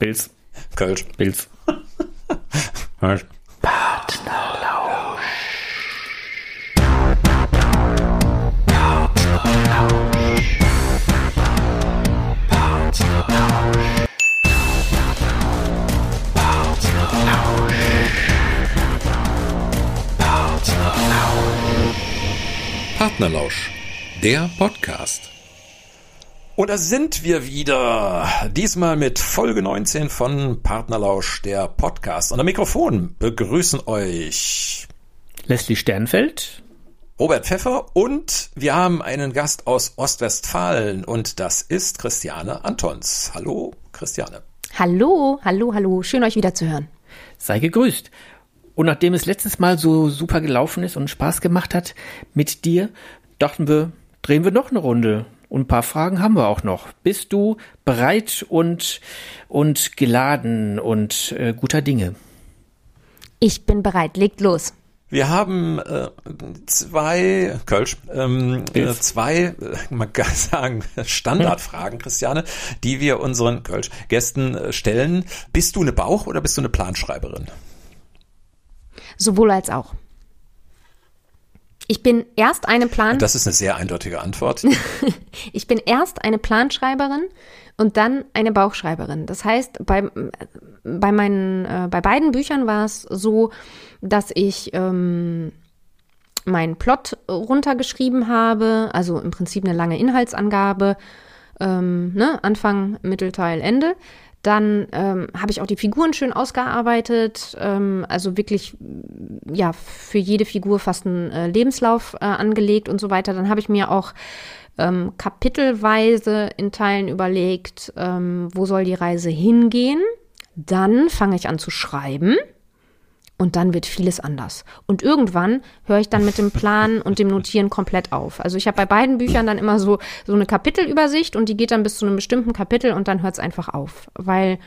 Pilz. Kölsch. Pilz. Partnerlausch. Partnerlausch, der Podcast. Und da sind wir wieder. Diesmal mit Folge 19 von Partnerlausch, der Podcast. Und am Mikrofon begrüßen euch Leslie Sternfeld. Robert Pfeffer und wir haben einen Gast aus Ostwestfalen und das ist Christiane Antons. Hallo, Christiane. Hallo, hallo, hallo. Schön euch wieder zu hören. Sei gegrüßt. Und nachdem es letztes Mal so super gelaufen ist und Spaß gemacht hat mit dir, dachten wir, drehen wir noch eine Runde. Und ein paar Fragen haben wir auch noch. Bist du bereit und, und geladen und äh, guter Dinge? Ich bin bereit. Legt los. Wir haben äh, zwei Kölsch, ähm, äh, zwei, äh, man kann sagen, Standardfragen, Christiane, die wir unseren Kölsch-Gästen äh, stellen. Bist du eine Bauch- oder bist du eine Planschreiberin? Sowohl als auch. Ich bin erst eine Plan. Das ist eine sehr eindeutige Antwort. ich bin erst eine Planschreiberin und dann eine Bauchschreiberin. Das heißt, bei, bei meinen, äh, bei beiden Büchern war es so, dass ich ähm, meinen Plot runtergeschrieben habe, also im Prinzip eine lange Inhaltsangabe, ähm, ne? Anfang, Mittelteil, Ende. Dann ähm, habe ich auch die Figuren schön ausgearbeitet, ähm, also wirklich ja für jede Figur fast einen äh, Lebenslauf äh, angelegt und so weiter. Dann habe ich mir auch ähm, kapitelweise in Teilen überlegt, ähm, wo soll die Reise hingehen. Dann fange ich an zu schreiben und dann wird vieles anders. Und irgendwann höre ich dann mit dem Plan und dem Notieren komplett auf. Also ich habe bei beiden Büchern dann immer so, so eine Kapitelübersicht und die geht dann bis zu einem bestimmten Kapitel und dann hört es einfach auf. Weil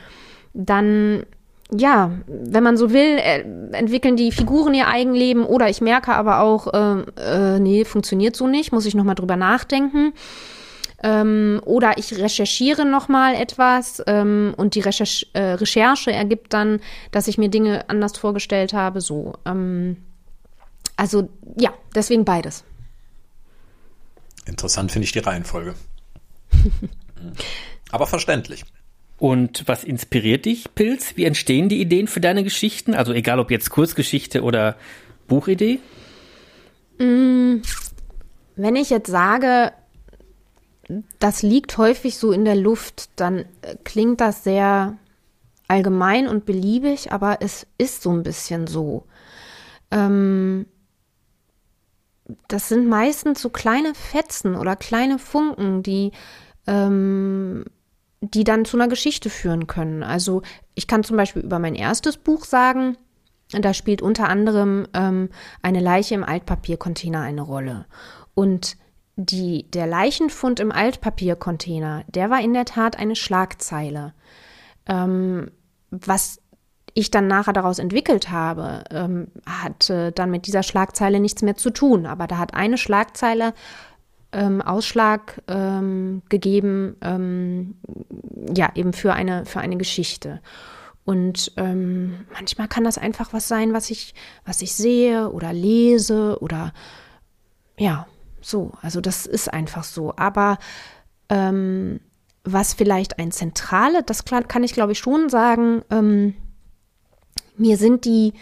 dann, ja, wenn man so will, äh, entwickeln die Figuren ihr Eigenleben oder ich merke aber auch, äh, äh, nee, funktioniert so nicht, muss ich nochmal drüber nachdenken. Ähm, oder ich recherchiere nochmal etwas ähm, und die Recherche, äh, Recherche ergibt dann, dass ich mir Dinge anders vorgestellt habe. So, ähm, also ja, deswegen beides. Interessant finde ich die Reihenfolge. Aber verständlich. Und was inspiriert dich, Pilz? Wie entstehen die Ideen für deine Geschichten? Also egal ob jetzt Kurzgeschichte oder Buchidee? Mm, wenn ich jetzt sage, das liegt häufig so in der Luft, dann äh, klingt das sehr allgemein und beliebig, aber es ist so ein bisschen so. Ähm, das sind meistens so kleine Fetzen oder kleine Funken, die, ähm, die dann zu einer Geschichte führen können. Also ich kann zum Beispiel über mein erstes Buch sagen, da spielt unter anderem ähm, eine Leiche im Altpapiercontainer eine Rolle. Und die, der Leichenfund im Altpapiercontainer, der war in der Tat eine Schlagzeile. Ähm, was ich dann nachher daraus entwickelt habe, ähm, hatte dann mit dieser Schlagzeile nichts mehr zu tun. Aber da hat eine Schlagzeile ähm, Ausschlag ähm, gegeben, ähm, ja, eben für eine, für eine Geschichte. Und ähm, manchmal kann das einfach was sein, was ich, was ich sehe oder lese oder ja, so, also das ist einfach so. Aber ähm, was vielleicht ein zentrale, das kann ich glaube ich schon sagen, ähm, mir sind die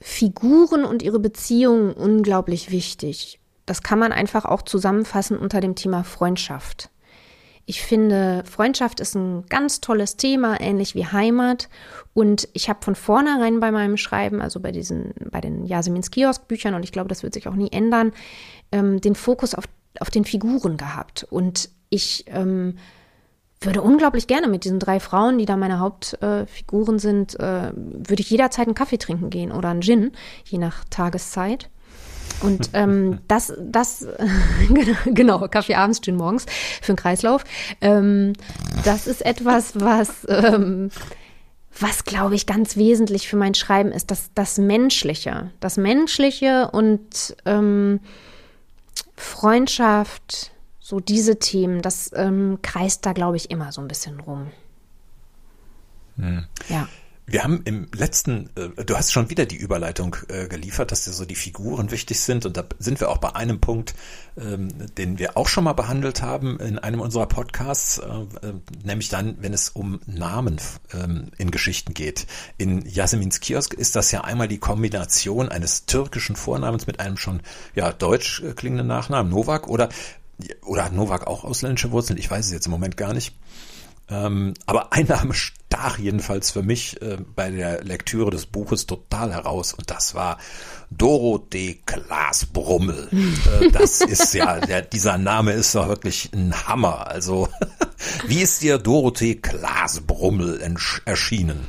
Figuren und ihre Beziehungen unglaublich wichtig. Das kann man einfach auch zusammenfassen unter dem Thema Freundschaft. Ich finde, Freundschaft ist ein ganz tolles Thema, ähnlich wie Heimat. Und ich habe von vornherein bei meinem Schreiben, also bei diesen, bei den Jasemins Kiosk-Büchern, und ich glaube, das wird sich auch nie ändern, ähm, den Fokus auf, auf den Figuren gehabt. Und ich ähm, würde unglaublich gerne mit diesen drei Frauen, die da meine Hauptfiguren äh, sind, äh, würde ich jederzeit einen Kaffee trinken gehen oder einen Gin, je nach Tageszeit. Und ähm, das, das, genau, Kaffee abends, Gin morgens für den Kreislauf. Ähm, das ist etwas, was, ähm, was glaube ich ganz wesentlich für mein Schreiben ist, das, das Menschliche. Das Menschliche und ähm, Freundschaft, so diese Themen, das ähm, kreist da, glaube ich, immer so ein bisschen rum. Hm. Ja. Wir haben im letzten, äh, du hast schon wieder die Überleitung äh, geliefert, dass dir so die Figuren wichtig sind und da sind wir auch bei einem Punkt, ähm, den wir auch schon mal behandelt haben in einem unserer Podcasts, äh, äh nämlich dann, wenn es um Namen ähm, in Geschichten geht. In Yasemins Kiosk ist das ja einmal die Kombination eines türkischen Vornamens mit einem schon ja deutsch äh, klingenden Nachnamen, Novak oder oder hat Novak auch ausländische Wurzeln? Ich weiß es jetzt im Moment gar nicht. Ähm, aber ein Name stach jedenfalls für mich äh, bei der Lektüre des Buches total heraus und das war Dorothee Glasbrummel. äh, das ist ja, der, dieser Name ist doch wirklich ein Hammer. Also, wie ist dir Dorothee Glasbrummel erschienen?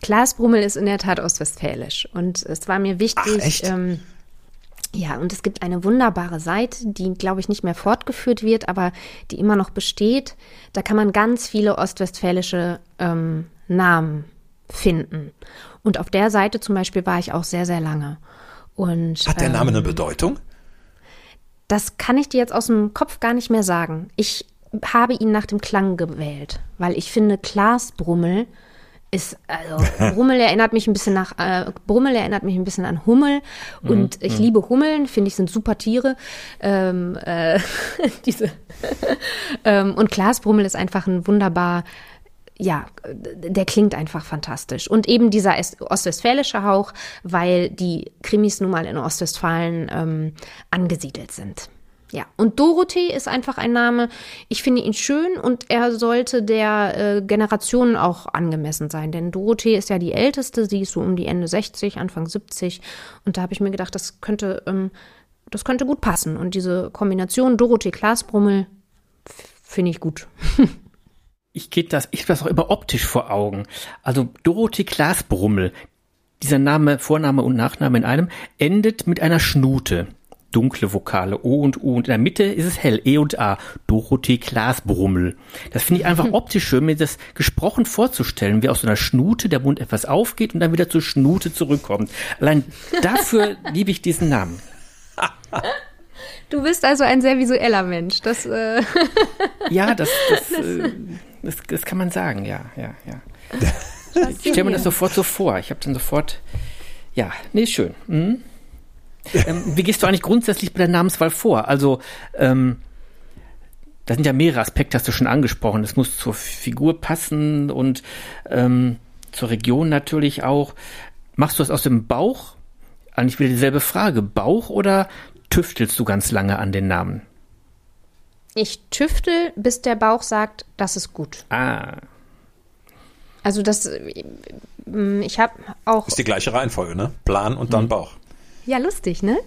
Glasbrummel ist in der Tat ostwestfälisch und es war mir wichtig, Ach, ähm, ja, und es gibt eine wunderbare Seite, die, glaube ich, nicht mehr fortgeführt wird, aber die immer noch besteht. Da kann man ganz viele ostwestfälische ähm, Namen finden. Und auf der Seite zum Beispiel war ich auch sehr, sehr lange. Und, Hat der Name ähm, eine Bedeutung? Das kann ich dir jetzt aus dem Kopf gar nicht mehr sagen. Ich habe ihn nach dem Klang gewählt, weil ich finde, Klaas Brummel ist, also Brummel erinnert mich ein bisschen nach, äh, Brummel erinnert mich ein bisschen an Hummel und mhm. ich mhm. liebe Hummeln, finde ich sind super Tiere. Ähm, äh, diese ähm, und Klaas Brummel ist einfach ein wunderbar, ja, der klingt einfach fantastisch. Und eben dieser ostwestfälische Hauch, weil die Krimis nun mal in Ostwestfalen ähm, angesiedelt sind. Ja, und Dorothee ist einfach ein Name. Ich finde ihn schön und er sollte der äh, Generation auch angemessen sein, denn Dorothee ist ja die älteste, sie ist so um die Ende 60, Anfang 70 und da habe ich mir gedacht, das könnte ähm, das könnte gut passen und diese Kombination Dorothee Klaasbrummel finde ich gut. ich geht das, ich habe das auch immer optisch vor Augen. Also Dorothee Klaasbrummel, dieser Name, Vorname und Nachname in einem, endet mit einer Schnute dunkle Vokale O und U und in der Mitte ist es hell, E und A, Dorothee Glasbrummel. Das finde ich einfach optisch schön, mir das gesprochen vorzustellen, wie aus so einer Schnute der Mund etwas aufgeht und dann wieder zur Schnute zurückkommt. Allein dafür liebe ich diesen Namen. Du bist also ein sehr visueller Mensch. Das, äh ja, das, das, äh, das, das, kann man sagen, ja, ja, ja. Ich stelle mir das sofort so vor. Ich habe dann sofort, ja, nee, schön. Mhm. Ähm, wie gehst du eigentlich grundsätzlich bei der Namenswahl vor? Also, ähm, da sind ja mehrere Aspekte, hast du schon angesprochen. Es muss zur Figur passen und ähm, zur Region natürlich auch. Machst du das aus dem Bauch? Eigentlich wieder dieselbe Frage. Bauch oder tüftelst du ganz lange an den Namen? Ich tüftel, bis der Bauch sagt, das ist gut. Ah. Also das, äh, ich habe auch. Ist die gleiche Reihenfolge, ne? Plan und dann mhm. Bauch. Ja, lustig, ne?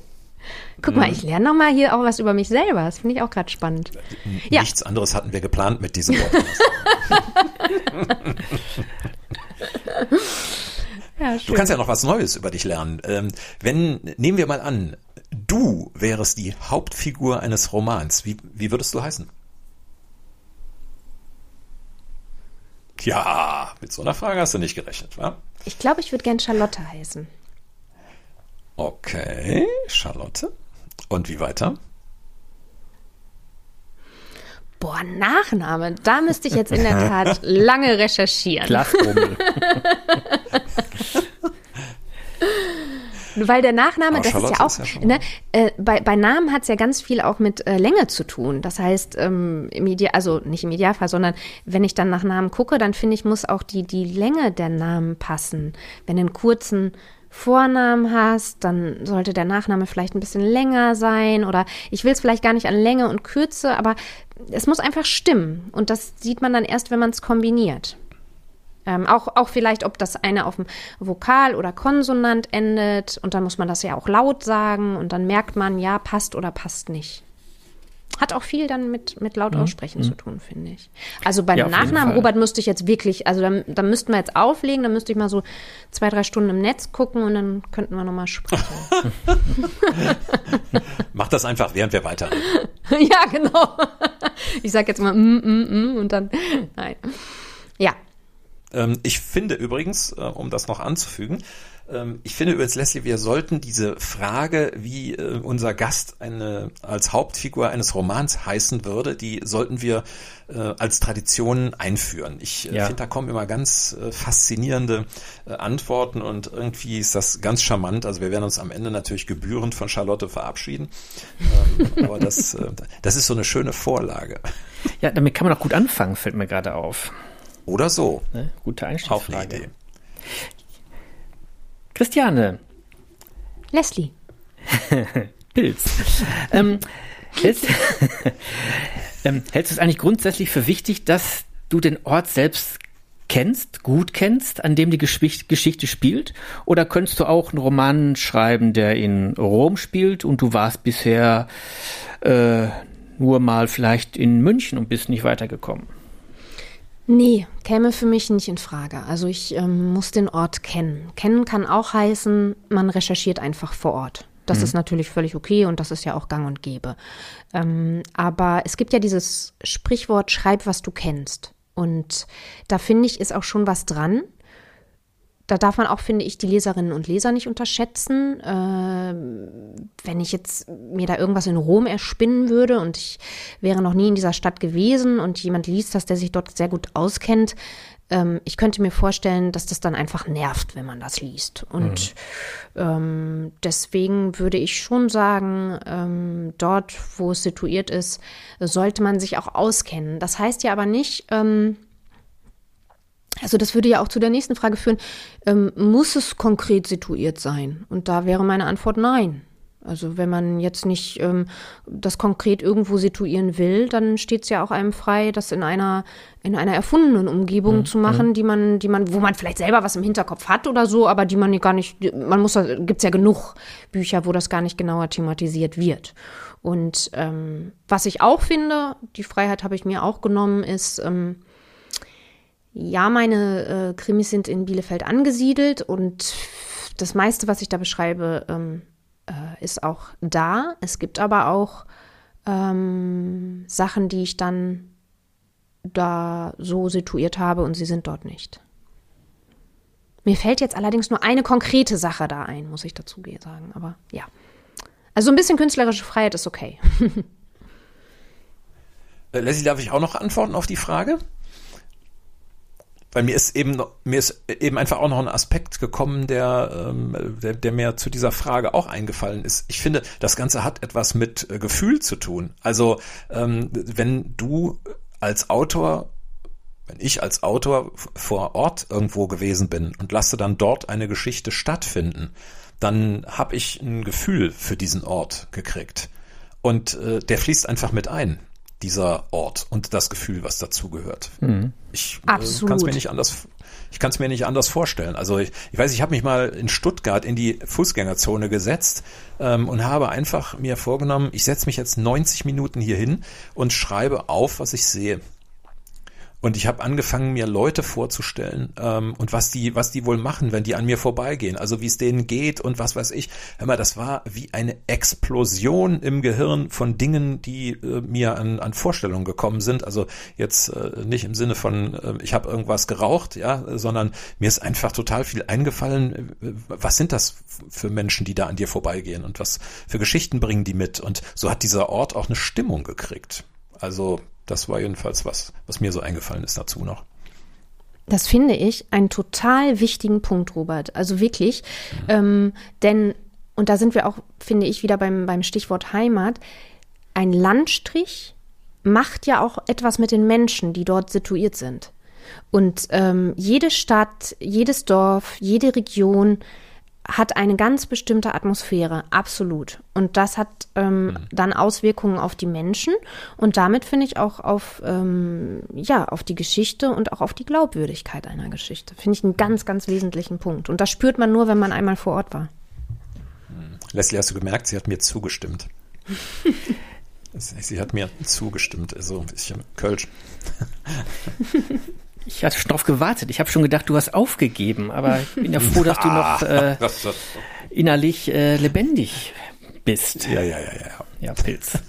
Guck mhm. mal, ich lerne noch mal hier auch was über mich selber. Das finde ich auch gerade spannend. Nichts ja. anderes hatten wir geplant mit diesem Podcast. ja, du kannst ja noch was Neues über dich lernen. Ähm, wenn, nehmen wir mal an, du wärst die Hauptfigur eines Romans. Wie, wie würdest du heißen? Ja, mit so einer Frage hast du nicht gerechnet, wa? Ich glaube, ich würde gern Charlotte heißen. Okay, Charlotte. Und wie weiter? Boah, Nachname. Da müsste ich jetzt in der Tat lange recherchieren. Glasbummel. Weil der Nachname, oh, das Charlotte ist ja auch, ist ja ne, äh, bei, bei Namen hat es ja ganz viel auch mit äh, Länge zu tun. Das heißt, ähm, im Ideal, also nicht im Idealfall, sondern wenn ich dann nach Namen gucke, dann finde ich, muss auch die, die Länge der Namen passen. Wenn einen kurzen Vornamen hast, dann sollte der Nachname vielleicht ein bisschen länger sein oder ich will es vielleicht gar nicht an Länge und Kürze, aber es muss einfach stimmen und das sieht man dann erst, wenn man es kombiniert. Ähm, auch, auch vielleicht, ob das eine auf dem Vokal oder Konsonant endet und dann muss man das ja auch laut sagen und dann merkt man, ja, passt oder passt nicht. Hat auch viel dann mit, mit laut mhm. aussprechen mhm. zu tun, finde ich. Also bei ja, Nachnamen Robert müsste ich jetzt wirklich, also da, da müssten wir jetzt auflegen, da müsste ich mal so zwei, drei Stunden im Netz gucken und dann könnten wir nochmal sprechen. Mach das einfach, während wir weiter. ja, genau. Ich sag jetzt mal mm, mm, mm und dann, nein. Ja. Ähm, ich finde übrigens, äh, um das noch anzufügen, ich finde übrigens, Leslie, wir sollten diese Frage, wie äh, unser Gast eine, als Hauptfigur eines Romans heißen würde, die sollten wir äh, als Tradition einführen. Ich äh, ja. finde, da kommen immer ganz faszinierende Antworten und irgendwie ist das ganz charmant. Also wir werden uns am Ende natürlich gebührend von Charlotte verabschieden. Ähm, aber das, das ist so eine schöne Vorlage. Ja, damit kann man auch gut anfangen, fällt mir gerade auf. Oder so. Ne? Gute Einstiegsfrage. Christiane. Leslie. Pilz. ähm, hältst, ähm, hältst du es eigentlich grundsätzlich für wichtig, dass du den Ort selbst kennst, gut kennst, an dem die Geschichte spielt? Oder könntest du auch einen Roman schreiben, der in Rom spielt und du warst bisher äh, nur mal vielleicht in München und bist nicht weitergekommen? Nee, käme für mich nicht in Frage. Also ich ähm, muss den Ort kennen. Kennen kann auch heißen, man recherchiert einfach vor Ort. Das mhm. ist natürlich völlig okay und das ist ja auch gang und gäbe. Ähm, aber es gibt ja dieses Sprichwort, schreib, was du kennst. Und da finde ich, ist auch schon was dran da darf man auch, finde ich, die Leserinnen und Leser nicht unterschätzen. Äh, wenn ich jetzt mir da irgendwas in Rom erspinnen würde und ich wäre noch nie in dieser Stadt gewesen und jemand liest das, der sich dort sehr gut auskennt, ähm, ich könnte mir vorstellen, dass das dann einfach nervt, wenn man das liest. Und mhm. ähm, deswegen würde ich schon sagen, ähm, dort, wo es situiert ist, sollte man sich auch auskennen. Das heißt ja aber nicht, ähm, also das würde ja auch zu der nächsten Frage führen, ähm, muss es konkret situiert sein? Und da wäre meine Antwort nein. Also wenn man jetzt nicht ähm, das konkret irgendwo situieren will, dann steht es ja auch einem frei, das in einer in einer erfundenen Umgebung mhm. zu machen, mhm. die man, die man, wo man vielleicht selber was im Hinterkopf hat oder so, aber die man gar nicht, man muss, gibt es ja genug Bücher, wo das gar nicht genauer thematisiert wird. Und ähm, was ich auch finde, die Freiheit habe ich mir auch genommen, ist ähm, ja, meine äh, Krimis sind in Bielefeld angesiedelt und das meiste, was ich da beschreibe, ähm, äh, ist auch da. Es gibt aber auch ähm, Sachen, die ich dann da so situiert habe und sie sind dort nicht. Mir fällt jetzt allerdings nur eine konkrete Sache da ein, muss ich dazu sagen. Aber ja. Also ein bisschen künstlerische Freiheit ist okay. Äh, Leslie, darf ich auch noch antworten auf die Frage? Weil mir ist eben mir ist eben einfach auch noch ein Aspekt gekommen, der, ähm, der, der mir zu dieser Frage auch eingefallen ist. Ich finde, das Ganze hat etwas mit äh, Gefühl zu tun. Also ähm, wenn du als Autor wenn ich als Autor vor Ort irgendwo gewesen bin und lasse dann dort eine Geschichte stattfinden, dann habe ich ein Gefühl für diesen Ort gekriegt. Und äh, der fließt einfach mit ein dieser Ort und das Gefühl, was dazugehört. Mhm. Ich äh, kann es mir nicht anders, ich kann es mir nicht anders vorstellen. Also ich, ich weiß, ich habe mich mal in Stuttgart in die Fußgängerzone gesetzt ähm, und habe einfach mir vorgenommen, ich setze mich jetzt 90 Minuten hier hin und schreibe auf, was ich sehe. Und ich habe angefangen, mir Leute vorzustellen ähm, und was die, was die wohl machen, wenn die an mir vorbeigehen. Also wie es denen geht und was weiß ich. Hör mal, das war wie eine Explosion im Gehirn von Dingen, die äh, mir an, an Vorstellungen gekommen sind. Also jetzt äh, nicht im Sinne von, äh, ich habe irgendwas geraucht, ja, sondern mir ist einfach total viel eingefallen. Äh, was sind das für Menschen, die da an dir vorbeigehen und was für Geschichten bringen die mit? Und so hat dieser Ort auch eine Stimmung gekriegt. Also das war jedenfalls was, was mir so eingefallen ist dazu noch. Das finde ich einen total wichtigen Punkt, Robert. Also wirklich. Mhm. Ähm, denn, und da sind wir auch, finde ich, wieder beim, beim Stichwort Heimat. Ein Landstrich macht ja auch etwas mit den Menschen, die dort situiert sind. Und ähm, jede Stadt, jedes Dorf, jede Region hat eine ganz bestimmte Atmosphäre, absolut. Und das hat ähm, mhm. dann Auswirkungen auf die Menschen und damit finde ich auch auf, ähm, ja, auf die Geschichte und auch auf die Glaubwürdigkeit einer Geschichte. Finde ich einen ganz, ganz wesentlichen Punkt. Und das spürt man nur, wenn man einmal vor Ort war. Mhm. Leslie, hast du gemerkt, sie hat mir zugestimmt. sie hat mir zugestimmt, also ein bisschen Kölsch. Ich hatte schon drauf gewartet. Ich habe schon gedacht, du hast aufgegeben, aber ich bin ja froh, dass du noch äh, innerlich äh, lebendig bist. Ja, ja, ja, ja. Ja, Pilz.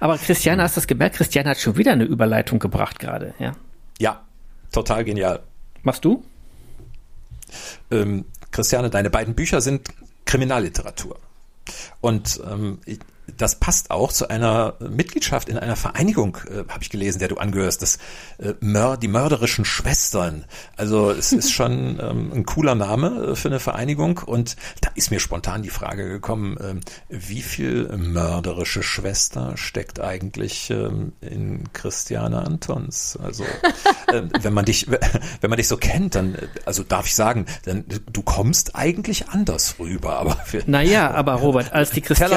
Aber Christiane, hast du das gemerkt? Christiane hat schon wieder eine Überleitung gebracht gerade, ja? Ja, total genial. Machst du? Ähm, Christiane, deine beiden Bücher sind Kriminalliteratur. Und ähm, das passt auch zu einer Mitgliedschaft in einer Vereinigung, äh, habe ich gelesen, der du angehörst, das äh, Mör die mörderischen Schwestern. Also es ist schon ähm, ein cooler Name äh, für eine Vereinigung und da ist mir spontan die Frage gekommen, ähm, wie viel mörderische Schwester steckt eigentlich ähm, in Christiane Antons? Also äh, wenn man dich wenn man dich so kennt, dann also darf ich sagen, dann du kommst eigentlich anders rüber. Aber für, naja, aber Robert, als die Christiane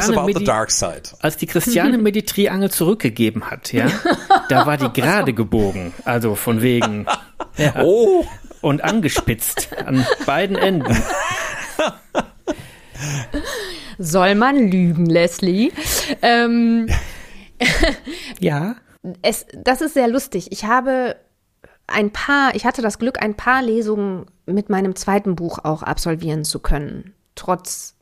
Zeit. Als die Christiane mir die Triangel zurückgegeben hat, ja, da war die gerade gebogen. Also von wegen. Ja, oh. Und angespitzt an beiden Enden. Soll man lügen, Leslie? Ähm, ja. Es, das ist sehr lustig. Ich habe ein paar, ich hatte das Glück, ein paar Lesungen mit meinem zweiten Buch auch absolvieren zu können. Trotz,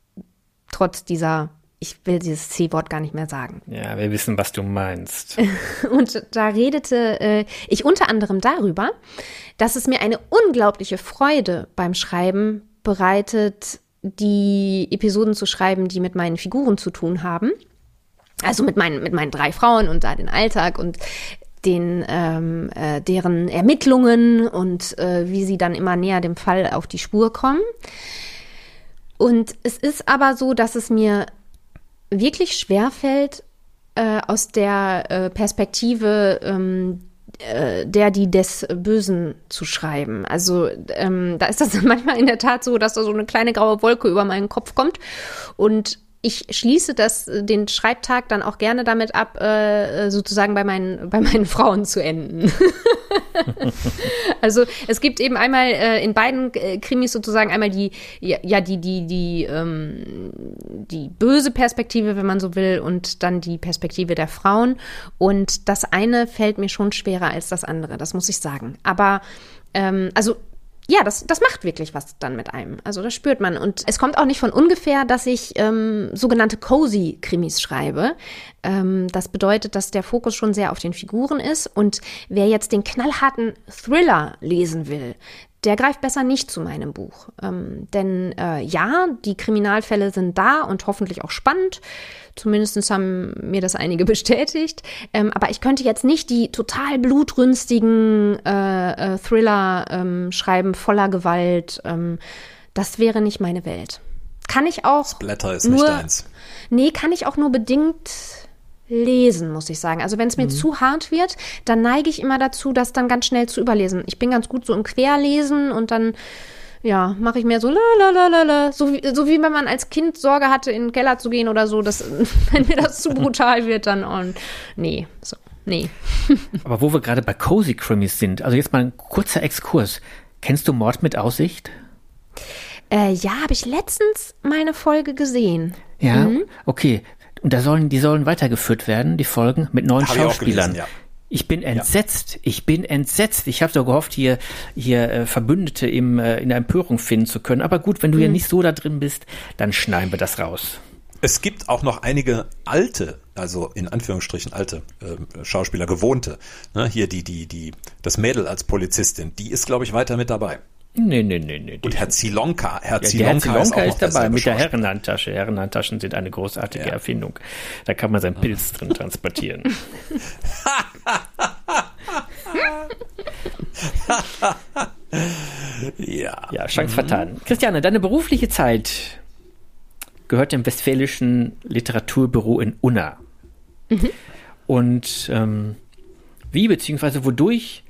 trotz dieser ich will dieses C-Wort gar nicht mehr sagen. Ja, wir wissen, was du meinst. Und da redete äh, ich unter anderem darüber, dass es mir eine unglaubliche Freude beim Schreiben bereitet, die Episoden zu schreiben, die mit meinen Figuren zu tun haben. Also mit meinen, mit meinen drei Frauen und da den Alltag und den, ähm, äh, deren Ermittlungen und äh, wie sie dann immer näher dem Fall auf die Spur kommen. Und es ist aber so, dass es mir wirklich schwer fällt, äh, aus der äh, Perspektive ähm, äh, der, die des Bösen zu schreiben. Also ähm, da ist das manchmal in der Tat so, dass da so eine kleine graue Wolke über meinen Kopf kommt und ich schließe das, äh, den Schreibtag dann auch gerne damit ab, äh, sozusagen bei meinen, bei meinen Frauen zu enden. also es gibt eben einmal äh, in beiden äh, Krimis sozusagen einmal die, ja die, die, die, ähm, die böse Perspektive, wenn man so will, und dann die Perspektive der Frauen. Und das eine fällt mir schon schwerer als das andere, das muss ich sagen. Aber ähm, also ja, das, das macht wirklich was dann mit einem. Also das spürt man. Und es kommt auch nicht von ungefähr, dass ich ähm, sogenannte Cozy-Krimis schreibe. Ähm, das bedeutet, dass der Fokus schon sehr auf den Figuren ist. Und wer jetzt den knallharten Thriller lesen will, der greift besser nicht zu meinem Buch. Ähm, denn äh, ja, die Kriminalfälle sind da und hoffentlich auch spannend. Zumindest haben mir das einige bestätigt. Ähm, aber ich könnte jetzt nicht die total blutrünstigen äh, äh, Thriller ähm, schreiben, voller Gewalt. Ähm, das wäre nicht meine Welt. Kann ich auch. Splatter ist nur, nicht deins. Nee, kann ich auch nur bedingt lesen, muss ich sagen. Also wenn es mir mhm. zu hart wird, dann neige ich immer dazu, das dann ganz schnell zu überlesen. Ich bin ganz gut so im Querlesen und dann ja, mache ich mehr so la la la la la, so wie, so wie wenn man als Kind Sorge hatte, in den Keller zu gehen oder so, dass wenn mir das zu brutal wird, dann und nee, so. Nee. Aber wo wir gerade bei Cozy Crimies sind, also jetzt mal ein kurzer Exkurs. Kennst du Mord mit Aussicht? Äh, ja, habe ich letztens mal eine Folge gesehen. Ja, mhm. okay. Und da sollen, die sollen weitergeführt werden, die Folgen, mit neuen Hab Schauspielern. Ich, gelesen, ja. ich bin entsetzt. Ja. Ich bin entsetzt. Ich habe doch gehofft, hier, hier äh, Verbündete im, äh, in der Empörung finden zu können. Aber gut, wenn du mhm. ja nicht so da drin bist, dann schneiden wir das raus. Es gibt auch noch einige alte, also in Anführungsstrichen alte äh, Schauspieler, gewohnte. Ne? Hier die, die, die, das Mädel als Polizistin, die ist, glaube ich, weiter mit dabei. Nee, nee, nee, nee. Und Herr Zilonka, Herr ja, Zilonka, Herr Zilonka ist, ist dabei mit der Herrenhandtasche. Herrenhandtaschen sind eine großartige ja. Erfindung. Da kann man seinen Pilz drin transportieren. ja. Ja, Chance mhm. vertan. Christiane, deine berufliche Zeit gehört dem Westfälischen Literaturbüro in Unna. Mhm. Und ähm, wie beziehungsweise wodurch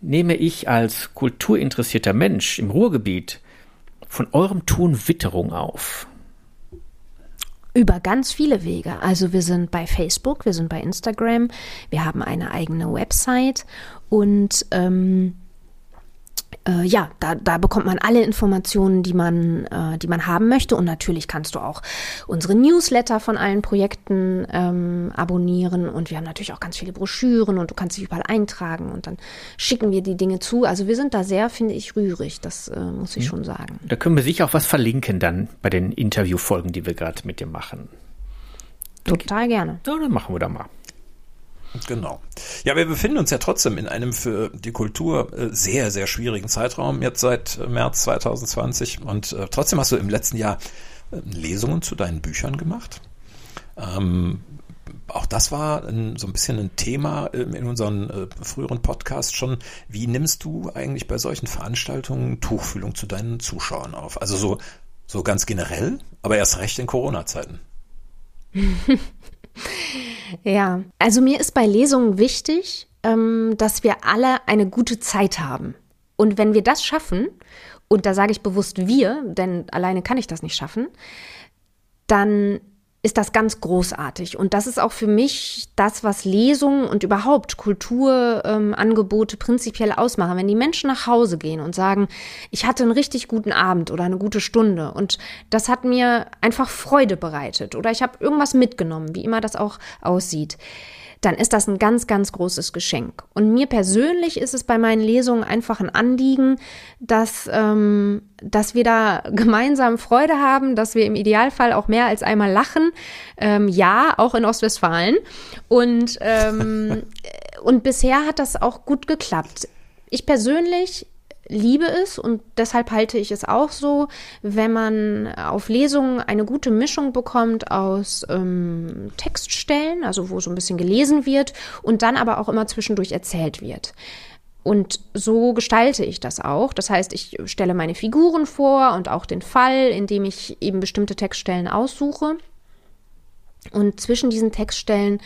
nehme ich als kulturinteressierter Mensch im Ruhrgebiet von eurem Tun Witterung auf? Über ganz viele Wege. Also wir sind bei Facebook, wir sind bei Instagram, wir haben eine eigene Website und ähm, äh, ja, da, da bekommt man alle Informationen, die man, äh, die man haben möchte. Und natürlich kannst du auch unsere Newsletter von allen Projekten ähm, abonnieren. Und wir haben natürlich auch ganz viele Broschüren und du kannst dich überall eintragen und dann schicken wir die Dinge zu. Also wir sind da sehr, finde ich, rührig. Das äh, muss ich mhm. schon sagen. Da können wir sicher auch was verlinken dann bei den Interviewfolgen, die wir gerade mit dir machen. Total gerne. Ja, dann machen wir da mal. Genau. Ja, wir befinden uns ja trotzdem in einem für die Kultur äh, sehr, sehr schwierigen Zeitraum, jetzt seit äh, März 2020. Und äh, trotzdem hast du im letzten Jahr Lesungen zu deinen Büchern gemacht. Ähm, auch das war ein, so ein bisschen ein Thema ähm, in unseren früheren Podcasts schon. Wie nimmst du eigentlich bei solchen Veranstaltungen Tuchfühlung zu deinen Zuschauern auf? Also so, so ganz generell, aber erst recht in Corona-Zeiten. ja, also mir ist bei Lesungen wichtig, ähm, dass wir alle eine gute Zeit haben. Und wenn wir das schaffen, und da sage ich bewusst wir, denn alleine kann ich das nicht schaffen, dann ist das ganz großartig. Und das ist auch für mich das, was Lesungen und überhaupt Kulturangebote ähm, prinzipiell ausmachen. Wenn die Menschen nach Hause gehen und sagen, ich hatte einen richtig guten Abend oder eine gute Stunde und das hat mir einfach Freude bereitet oder ich habe irgendwas mitgenommen, wie immer das auch aussieht dann ist das ein ganz, ganz großes Geschenk. Und mir persönlich ist es bei meinen Lesungen einfach ein Anliegen, dass, ähm, dass wir da gemeinsam Freude haben, dass wir im Idealfall auch mehr als einmal lachen. Ähm, ja, auch in Ostwestfalen. Und, ähm, und bisher hat das auch gut geklappt. Ich persönlich liebe es und deshalb halte ich es auch so, wenn man auf Lesungen eine gute Mischung bekommt aus ähm, Textstellen, also wo so ein bisschen gelesen wird und dann aber auch immer zwischendurch erzählt wird. Und so gestalte ich das auch. Das heißt, ich stelle meine Figuren vor und auch den Fall, indem ich eben bestimmte Textstellen aussuche. Und zwischen diesen Textstellen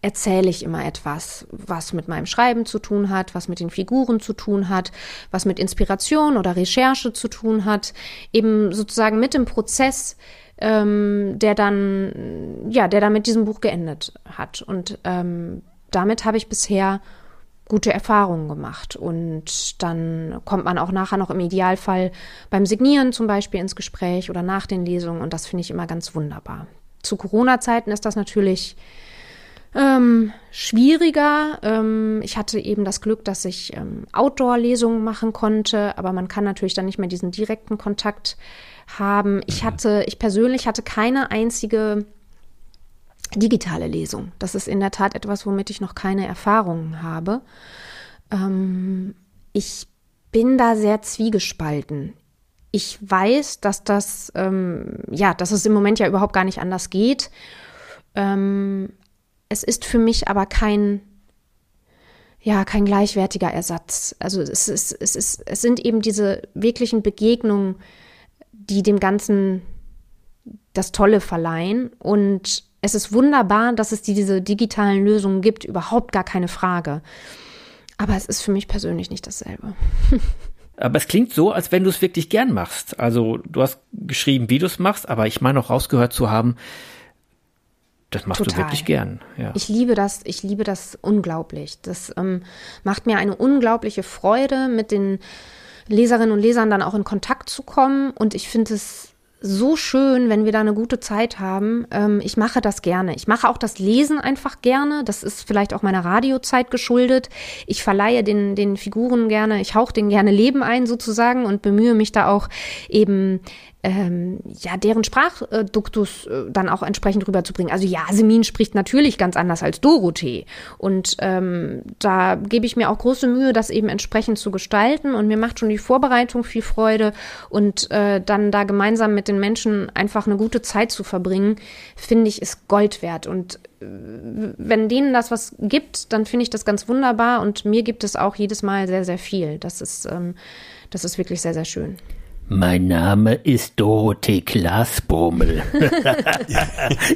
erzähle ich immer etwas, was mit meinem Schreiben zu tun hat, was mit den Figuren zu tun hat, was mit Inspiration oder Recherche zu tun hat, eben sozusagen mit dem Prozess, ähm, der dann, ja, der dann mit diesem Buch geendet hat. Und ähm, damit habe ich bisher gute Erfahrungen gemacht. Und dann kommt man auch nachher noch im Idealfall beim Signieren zum Beispiel ins Gespräch oder nach den Lesungen. Und das finde ich immer ganz wunderbar. Zu Corona-Zeiten ist das natürlich ähm, schwieriger. Ähm, ich hatte eben das Glück, dass ich ähm, Outdoor-Lesungen machen konnte, aber man kann natürlich dann nicht mehr diesen direkten Kontakt haben. Ich hatte, ich persönlich hatte keine einzige digitale Lesung. Das ist in der Tat etwas, womit ich noch keine Erfahrungen habe. Ähm, ich bin da sehr zwiegespalten. Ich weiß, dass das, ähm, ja, dass es im Moment ja überhaupt gar nicht anders geht. Ähm, es ist für mich aber kein, ja, kein gleichwertiger Ersatz. Also es, ist, es, ist, es sind eben diese wirklichen Begegnungen, die dem Ganzen das Tolle verleihen. Und es ist wunderbar, dass es diese digitalen Lösungen gibt, überhaupt gar keine Frage. Aber es ist für mich persönlich nicht dasselbe. Aber es klingt so, als wenn du es wirklich gern machst. Also du hast geschrieben, wie du es machst, aber ich meine auch rausgehört zu haben, das machst Total. du wirklich gern. Ja. Ich liebe das, ich liebe das unglaublich. Das ähm, macht mir eine unglaubliche Freude, mit den Leserinnen und Lesern dann auch in Kontakt zu kommen. Und ich finde es so schön, wenn wir da eine gute Zeit haben. Ähm, ich mache das gerne. Ich mache auch das Lesen einfach gerne. Das ist vielleicht auch meiner Radiozeit geschuldet. Ich verleihe den, den Figuren gerne, ich hauche denen gerne Leben ein sozusagen und bemühe mich da auch eben ähm, ja, deren Sprachduktus äh, dann auch entsprechend rüberzubringen. Also Yasemin spricht natürlich ganz anders als Dorothee. Und ähm, da gebe ich mir auch große Mühe, das eben entsprechend zu gestalten. Und mir macht schon die Vorbereitung viel Freude. Und äh, dann da gemeinsam mit den Menschen einfach eine gute Zeit zu verbringen, finde ich, ist Gold wert. Und äh, wenn denen das was gibt, dann finde ich das ganz wunderbar. Und mir gibt es auch jedes Mal sehr, sehr viel. Das ist, ähm, das ist wirklich sehr, sehr schön. Mein Name ist Dorothee Glasbummel.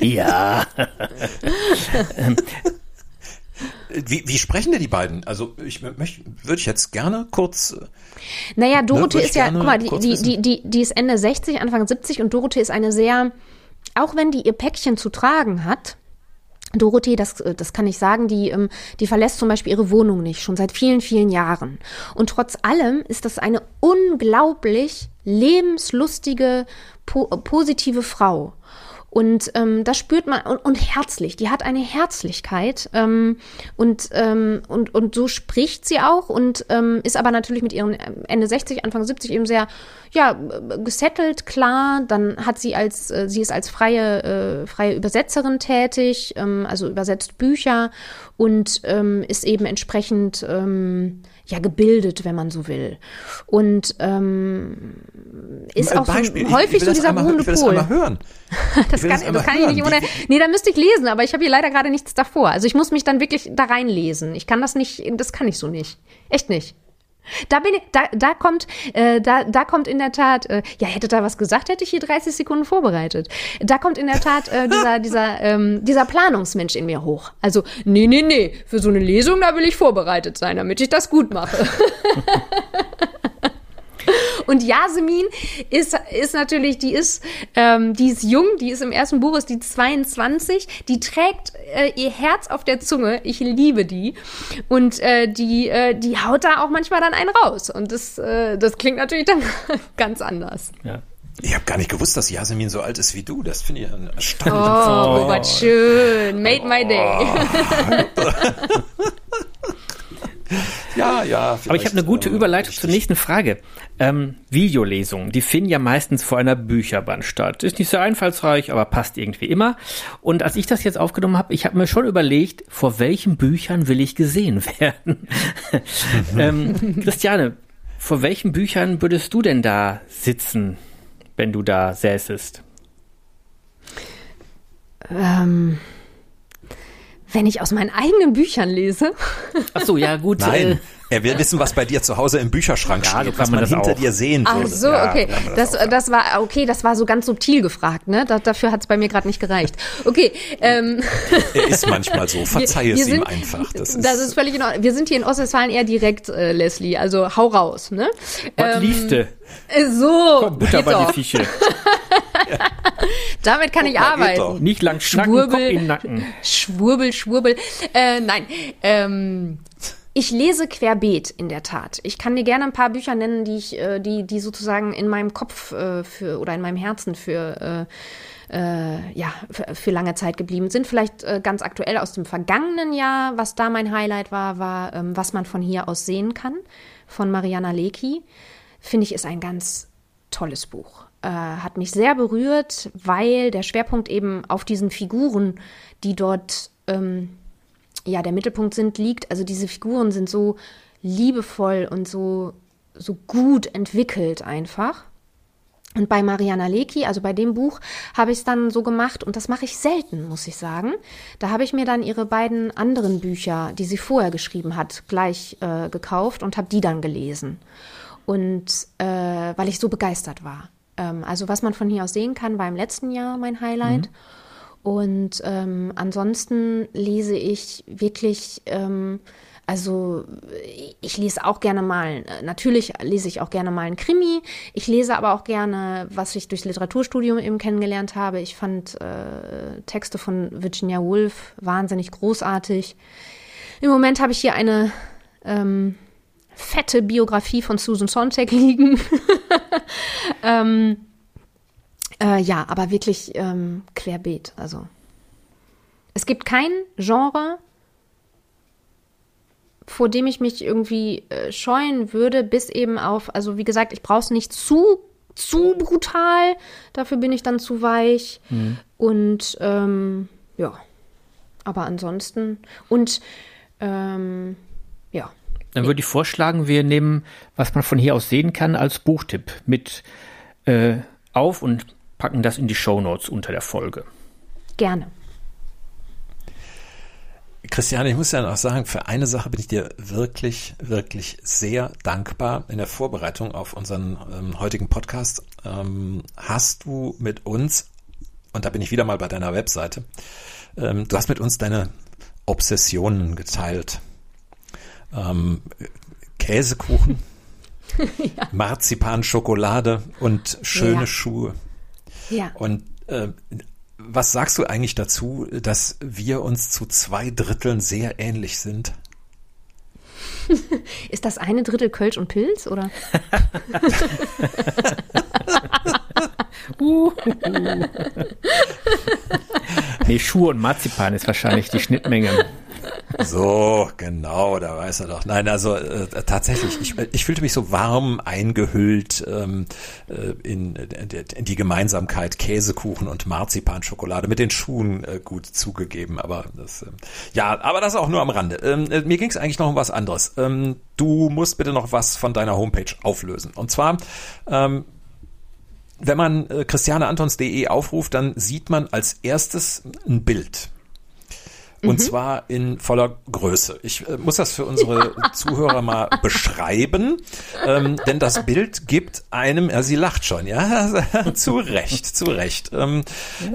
ja. Wie, wie sprechen denn die beiden? Also ich möchte, würde ich jetzt gerne kurz. Äh, naja, ne, Dorothee ne, ist ja, guck mal, die, die, die, die, die ist Ende 60, Anfang 70 und Dorothee ist eine sehr, auch wenn die ihr Päckchen zu tragen hat, Dorothee, das, äh, das kann ich sagen, die, ähm, die verlässt zum Beispiel ihre Wohnung nicht, schon seit vielen, vielen Jahren. Und trotz allem ist das eine unglaublich lebenslustige, po positive Frau. Und ähm, das spürt man und, und herzlich. Die hat eine Herzlichkeit ähm, und, ähm, und und so spricht sie auch und ähm, ist aber natürlich mit ihren ähm, Ende 60, Anfang 70 eben sehr ja gesettelt, klar. Dann hat sie als äh, sie ist als freie äh, freie Übersetzerin tätig, ähm, also übersetzt Bücher und ähm, ist eben entsprechend ähm, ja gebildet, wenn man so will. Und ähm, ist auch Beispiel. so, häufig so dieser ruhende Ich will das einmal hören. Das kann, das kann ich nicht ohne. Nee, da müsste ich lesen, aber ich habe hier leider gerade nichts davor. Also ich muss mich dann wirklich da reinlesen. Ich kann das nicht, das kann ich so nicht. Echt nicht. Da bin ich, da, da kommt, äh, da, da kommt in der Tat, äh, ja, hätte da was gesagt, hätte ich hier 30 Sekunden vorbereitet. Da kommt in der Tat äh, dieser, dieser, ähm, dieser Planungsmensch in mir hoch. Also, nee, nee, nee, für so eine Lesung, da will ich vorbereitet sein, damit ich das gut mache. Und Yasemin ist, ist natürlich, die ist, ähm, die ist jung, die ist im ersten Buch, ist die 22, die trägt äh, ihr Herz auf der Zunge. Ich liebe die. Und äh, die, äh, die haut da auch manchmal dann einen raus. Und das, äh, das klingt natürlich dann ganz anders. Ja. Ich habe gar nicht gewusst, dass Yasemin so alt ist wie du. Das finde ich ein Oh, erstaunlich. was schön. Made my day. Ja, ja. Aber ich habe eine gute Überleitung zur nächsten Frage. Ähm, Videolesungen, die finden ja meistens vor einer Bücherwand statt. Ist nicht sehr einfallsreich, aber passt irgendwie immer. Und als ich das jetzt aufgenommen habe, ich habe mir schon überlegt, vor welchen Büchern will ich gesehen werden? ähm, Christiane, vor welchen Büchern würdest du denn da sitzen, wenn du da säßest? Ähm, wenn ich aus meinen eigenen Büchern lese. Ach so, ja gut. Nein, Äh, er will wissen, was bei dir zu Hause im Bücherschrank Ja, so steht, kann was man man das hinter auch. dir sehen Ach würde. so, Ja, okay. Das, auch das war okay, das war so ganz subtil gefragt, ne? Da, dafür hat es bei mir gerade nicht gereicht. Okay, ähm, Er ist manchmal so. Verzeih es wir ihm sind- einfach. Das ist, das ist völlig in Ordnung. Wir sind hier in Ostwestfalen eher direkt, äh, Leslie. Also hau raus, ne? was liest du? Äh, So, Komm, Butter bei die Fische. damit kann ich mal, geht arbeiten. Nicht lang schnacken, Schwurbel. Kopf in den Nacken. Schwurbel, Schwurbel. Äh, nein, ähm, ich lese querbeet in der Tat. Ich kann dir gerne ein paar Bücher nennen, die ich, äh, die, die sozusagen in meinem Kopf äh, für oder in meinem Herzen für äh, äh, ja für, für lange Zeit geblieben sind. Vielleicht äh, ganz aktuell aus dem vergangenen Jahr, was da mein Highlight war, war ähm, was man von hier aus sehen kann von Mariana Lecki. Finde ich ist ein ganz tolles Buch. Äh, hat mich sehr berührt, weil der Schwerpunkt eben auf diesen Figuren, die dort ähm, ja der Mittelpunkt sind, liegt. Also diese Figuren sind so liebevoll und so, so gut entwickelt einfach. Und bei Mariana Lecki, also bei dem Buch, habe ich es dann so gemacht, und das mache ich selten, muss ich sagen. Da habe ich mir dann ihre beiden anderen Bücher, die sie vorher geschrieben hat, gleich äh, gekauft und habe die dann gelesen. Und äh, weil ich so begeistert war. Ähm, also was man von hier aus sehen kann, war im letzten Jahr mein Highlight. Und ähm, ansonsten lese ich wirklich, ähm, also ich lese auch gerne mal, natürlich lese ich auch gerne mal einen Krimi. Ich lese aber auch gerne, was ich durchs Literaturstudium eben kennengelernt habe. Ich fand äh, Texte von Virginia Woolf wahnsinnig großartig. Im Moment habe ich hier eine ähm, fette Biografie von Susan Sontag liegen. ähm, äh, ja, aber wirklich ähm, querbeet. Also es gibt kein Genre, vor dem ich mich irgendwie äh, scheuen würde, bis eben auf, also wie gesagt, ich brauche es nicht zu zu brutal, dafür bin ich dann zu weich und ähm, ja, aber ansonsten und ähm, ja, Dann würde ich vorschlagen, wir nehmen, was man von hier aus sehen kann, als Buchtipp mit äh, auf und packen das in die Shownotes unter der Folge. gerne. Christiane, ich muss ja noch sagen, für eine Sache bin ich dir wirklich, wirklich sehr dankbar. In der Vorbereitung auf unseren ähm, heutigen Podcast ähm, hast du mit uns, und da bin ich wieder mal bei deiner Webseite, ähm, du hast mit uns deine Obsessionen geteilt. Ähm, Käsekuchen, Marzipan, Schokolade und schöne Ja. Schuhe. Ja. Und äh, was sagst du eigentlich dazu, dass wir uns zu zwei Dritteln sehr ähnlich sind? Ist das eine Drittel Kölsch und Pilz oder? Nee, Schuhe und Marzipan ist wahrscheinlich die Schnittmenge. So, genau, da weiß er doch. Nein, also äh, tatsächlich, ich, ich fühlte mich so warm eingehüllt ähm, äh, in, in die Gemeinsamkeit Käsekuchen und Marzipanschokolade mit den Schuhen äh, gut zugegeben, aber das, äh, ja, aber das auch nur am Rande. Ähm, äh, mir ging es eigentlich noch um was anderes. Ähm, du musst bitte noch was von deiner Homepage auflösen. Und zwar ähm, wenn man äh, christianeantons.de aufruft, dann sieht man als erstes ein Bild. Und mhm. zwar in voller Größe. Ich äh, muss das für unsere Zuhörer mal beschreiben, ähm, denn das Bild gibt einem, ja, sie lacht schon, ja, zu Recht, zu Recht. Ähm,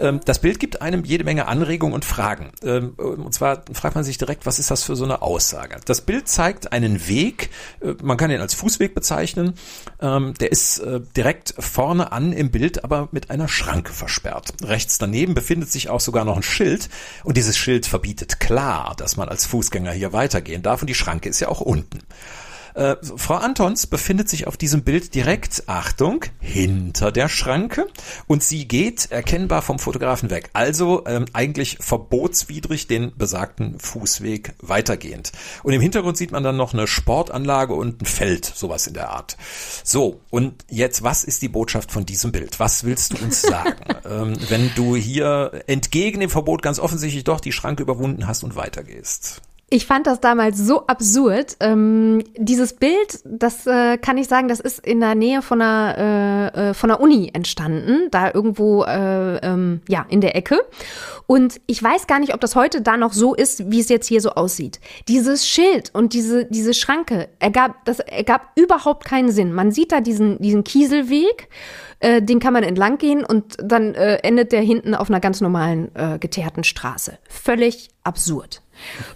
ähm, das Bild gibt einem jede Menge Anregungen und Fragen. Ähm, und zwar fragt man sich direkt, was ist das für so eine Aussage? Das Bild zeigt einen Weg, äh, man kann ihn als Fußweg bezeichnen, ähm, der ist äh, direkt vorne an im Bild, aber mit einer Schranke versperrt. Rechts daneben befindet sich auch sogar noch ein Schild und dieses Schild verbietet bietet klar, dass man als Fußgänger hier weitergehen darf und die Schranke ist ja auch unten. Äh, Frau Antons befindet sich auf diesem Bild direkt, Achtung, hinter der Schranke und sie geht erkennbar vom Fotografen weg. Also ähm, eigentlich verbotswidrig den besagten Fußweg weitergehend. Und im Hintergrund sieht man dann noch eine Sportanlage und ein Feld, sowas in der Art. So, und jetzt, was ist die Botschaft von diesem Bild? Was willst du uns sagen, ähm, wenn du hier entgegen dem Verbot ganz offensichtlich doch die Schranke überwunden hast und weitergehst? Ich fand das damals so absurd. Ähm, dieses Bild, das äh, kann ich sagen, das ist in der Nähe von einer, äh, äh, von einer Uni entstanden, da irgendwo äh, ähm, ja in der Ecke. Und ich weiß gar nicht, ob das heute da noch so ist, wie es jetzt hier so aussieht. Dieses Schild und diese diese Schranke ergab das ergab überhaupt keinen Sinn. Man sieht da diesen diesen Kieselweg äh, den kann man entlang gehen und dann äh, endet der hinten auf einer ganz normalen äh, geteerten Straße. Völlig absurd.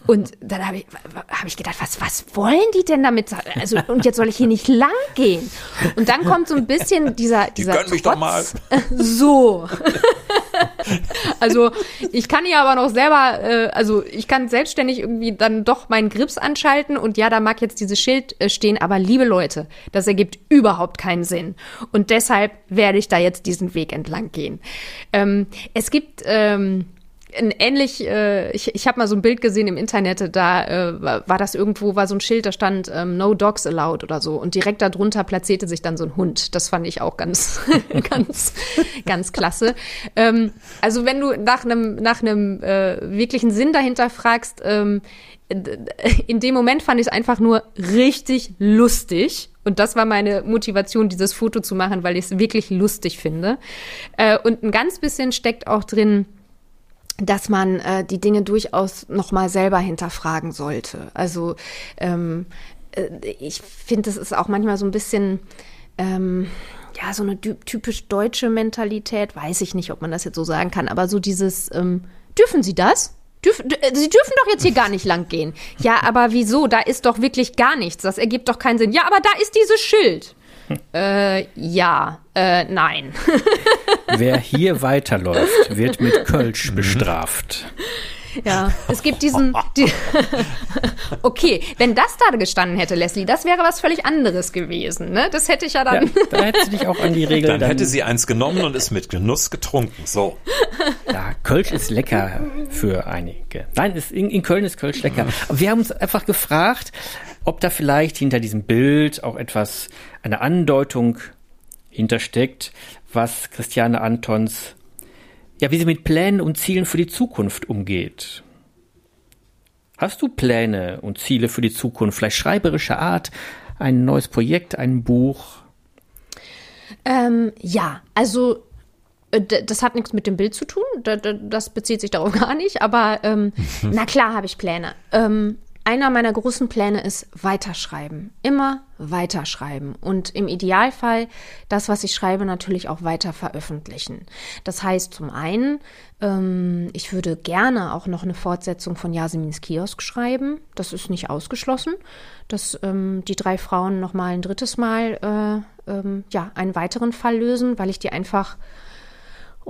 Und dann habe ich, hab ich gedacht, was, was wollen die denn damit? Also, und jetzt soll ich hier nicht lang gehen. Und dann kommt so ein bisschen dieser, dieser. Die können mich doch mal. So. also, ich kann ja aber noch selber, äh, also ich kann selbstständig irgendwie dann doch meinen Grips anschalten und ja, da mag jetzt dieses Schild äh, stehen, aber liebe Leute, das ergibt überhaupt keinen Sinn. Und deshalb werde ich da jetzt diesen Weg entlang gehen. Ähm, es gibt, ähm, ein ähnlich, äh, ich, ich habe mal so ein Bild gesehen im Internet, da äh, war das irgendwo, war so ein Schild, da stand ähm, No Dogs Allowed oder so. Und direkt darunter platzierte sich dann so ein Hund. Das fand ich auch ganz, ganz, ganz klasse. Ähm, also wenn du nach einem nach äh, wirklichen Sinn dahinter fragst, ähm, in dem Moment fand ich es einfach nur richtig lustig. Und das war meine Motivation, dieses Foto zu machen, weil ich es wirklich lustig finde. Äh, und ein ganz bisschen steckt auch drin, dass man äh, die Dinge durchaus noch mal selber hinterfragen sollte. Also ähm, äh, ich finde, das ist auch manchmal so ein bisschen ähm, ja so eine typisch deutsche Mentalität. Weiß ich nicht, ob man das jetzt so sagen kann, aber so dieses ähm, dürfen Sie das? Dürf, äh, Sie dürfen doch jetzt hier gar nicht lang gehen. Ja, aber wieso? Da ist doch wirklich gar nichts. Das ergibt doch keinen Sinn. Ja, aber da ist dieses Schild. Äh, ja, äh, nein. Wer hier weiterläuft, wird mit Kölsch bestraft. Ja, es gibt diesen. Die, okay, wenn das da gestanden hätte, Leslie, das wäre was völlig anderes gewesen. Ne? Das hätte ich ja dann. Ja, da hätte sie dich auch an die Regeln. Dann, dann hätte sie eins genommen und ist mit Genuss getrunken. So. Ja, Kölsch ist lecker für einige. Nein, ist, in, in Köln ist Kölsch lecker. Aber wir haben uns einfach gefragt, ob da vielleicht hinter diesem Bild auch etwas, eine Andeutung hintersteckt, was Christiane Antons, ja, wie sie mit Plänen und Zielen für die Zukunft umgeht. Hast du Pläne und Ziele für die Zukunft, vielleicht schreiberischer Art, ein neues Projekt, ein Buch? Ähm, ja, also äh, das hat nichts mit dem Bild zu tun, das bezieht sich darauf gar nicht, aber ähm, na klar habe ich Pläne. Ähm, einer meiner großen Pläne ist weiterschreiben. Immer weiterschreiben. Und im Idealfall das, was ich schreibe, natürlich auch weiter veröffentlichen. Das heißt zum einen, ähm, ich würde gerne auch noch eine Fortsetzung von Yasemins Kiosk schreiben. Das ist nicht ausgeschlossen, dass ähm, die drei Frauen noch mal ein drittes Mal äh, ähm, ja, einen weiteren Fall lösen, weil ich die einfach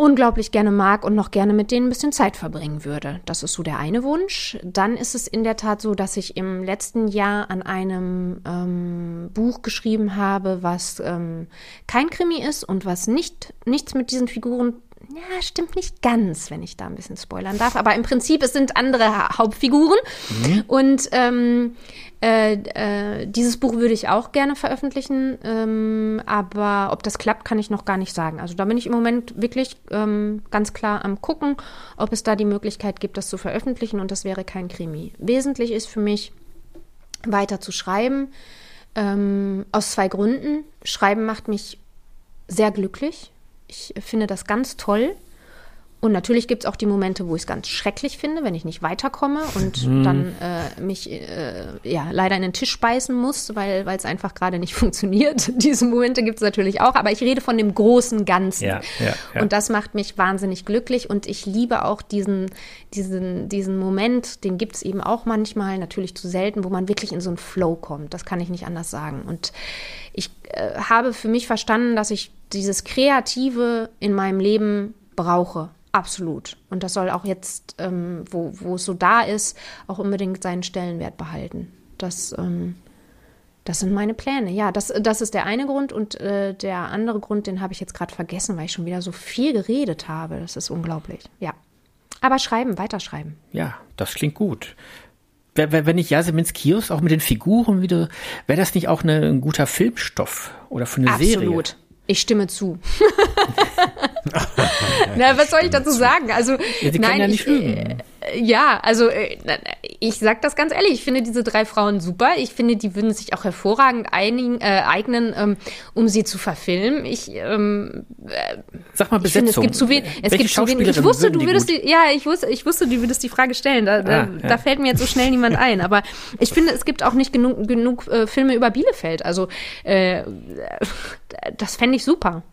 unglaublich gerne mag und noch gerne mit denen ein bisschen Zeit verbringen würde. Das ist so der eine Wunsch. Dann ist es in der Tat so, dass ich im letzten Jahr an einem ähm, Buch geschrieben habe, was ähm, kein Krimi ist und was nicht nichts mit diesen Figuren ja, stimmt nicht ganz, wenn ich da ein bisschen spoilern darf. Aber im Prinzip, es sind andere Hauptfiguren. Mhm. Und ähm, äh, äh, dieses Buch würde ich auch gerne veröffentlichen. Ähm, aber ob das klappt, kann ich noch gar nicht sagen. Also da bin ich im Moment wirklich ähm, ganz klar am gucken, ob es da die Möglichkeit gibt, das zu veröffentlichen. Und das wäre kein Krimi. Wesentlich ist für mich, weiter zu schreiben. Ähm, aus zwei Gründen. Schreiben macht mich sehr glücklich ich finde das ganz toll. Und natürlich gibt es auch die Momente, wo ich es ganz schrecklich finde, wenn ich nicht weiterkomme und mhm. dann äh, mich äh, ja leider in den Tisch beißen muss, weil es einfach gerade nicht funktioniert. Diese Momente gibt es natürlich auch, aber ich rede von dem großen Ganzen. Ja, ja, ja. Und das macht mich wahnsinnig glücklich und ich liebe auch diesen, diesen, diesen Moment, den gibt es eben auch manchmal, natürlich zu selten, wo man wirklich in so einen Flow kommt. Das kann ich nicht anders sagen. Und ich äh, habe für mich verstanden, dass ich dieses Kreative in meinem Leben brauche. Absolut. Und das soll auch jetzt, ähm, wo, wo es so da ist, auch unbedingt seinen Stellenwert behalten. Das, ähm, das sind meine Pläne. Ja, das, das ist der eine Grund. Und äh, der andere Grund, den habe ich jetzt gerade vergessen, weil ich schon wieder so viel geredet habe. Das ist unglaublich. Ja. Aber schreiben, weiterschreiben. Ja, das klingt gut. Wenn ich Jasemins Kiosk auch mit den Figuren wieder, wäre das nicht auch eine, ein guter Filmstoff oder für eine Absolut. Serie? Absolut. Ich stimme zu. Na, was soll ich dazu sagen? Also, ja, nein, ja nicht ich, ja, also äh, ich sag das ganz ehrlich, ich finde diese drei Frauen super. Ich finde, die würden sich auch hervorragend einigen, äh, eignen, ähm, um sie zu verfilmen. Ich ähm, äh, sag mal Besetzung. Finde, es gibt zu wenig. Es gibt zu wenig. Ich wusste, du würdest die, ja, ich wusste, ich wusste, du würdest die Frage stellen. Da, ah, da, ja. da, fällt mir jetzt so schnell niemand ein. Aber ich finde, es gibt auch nicht genug, genug äh, Filme über Bielefeld. Also äh, das fände ich super.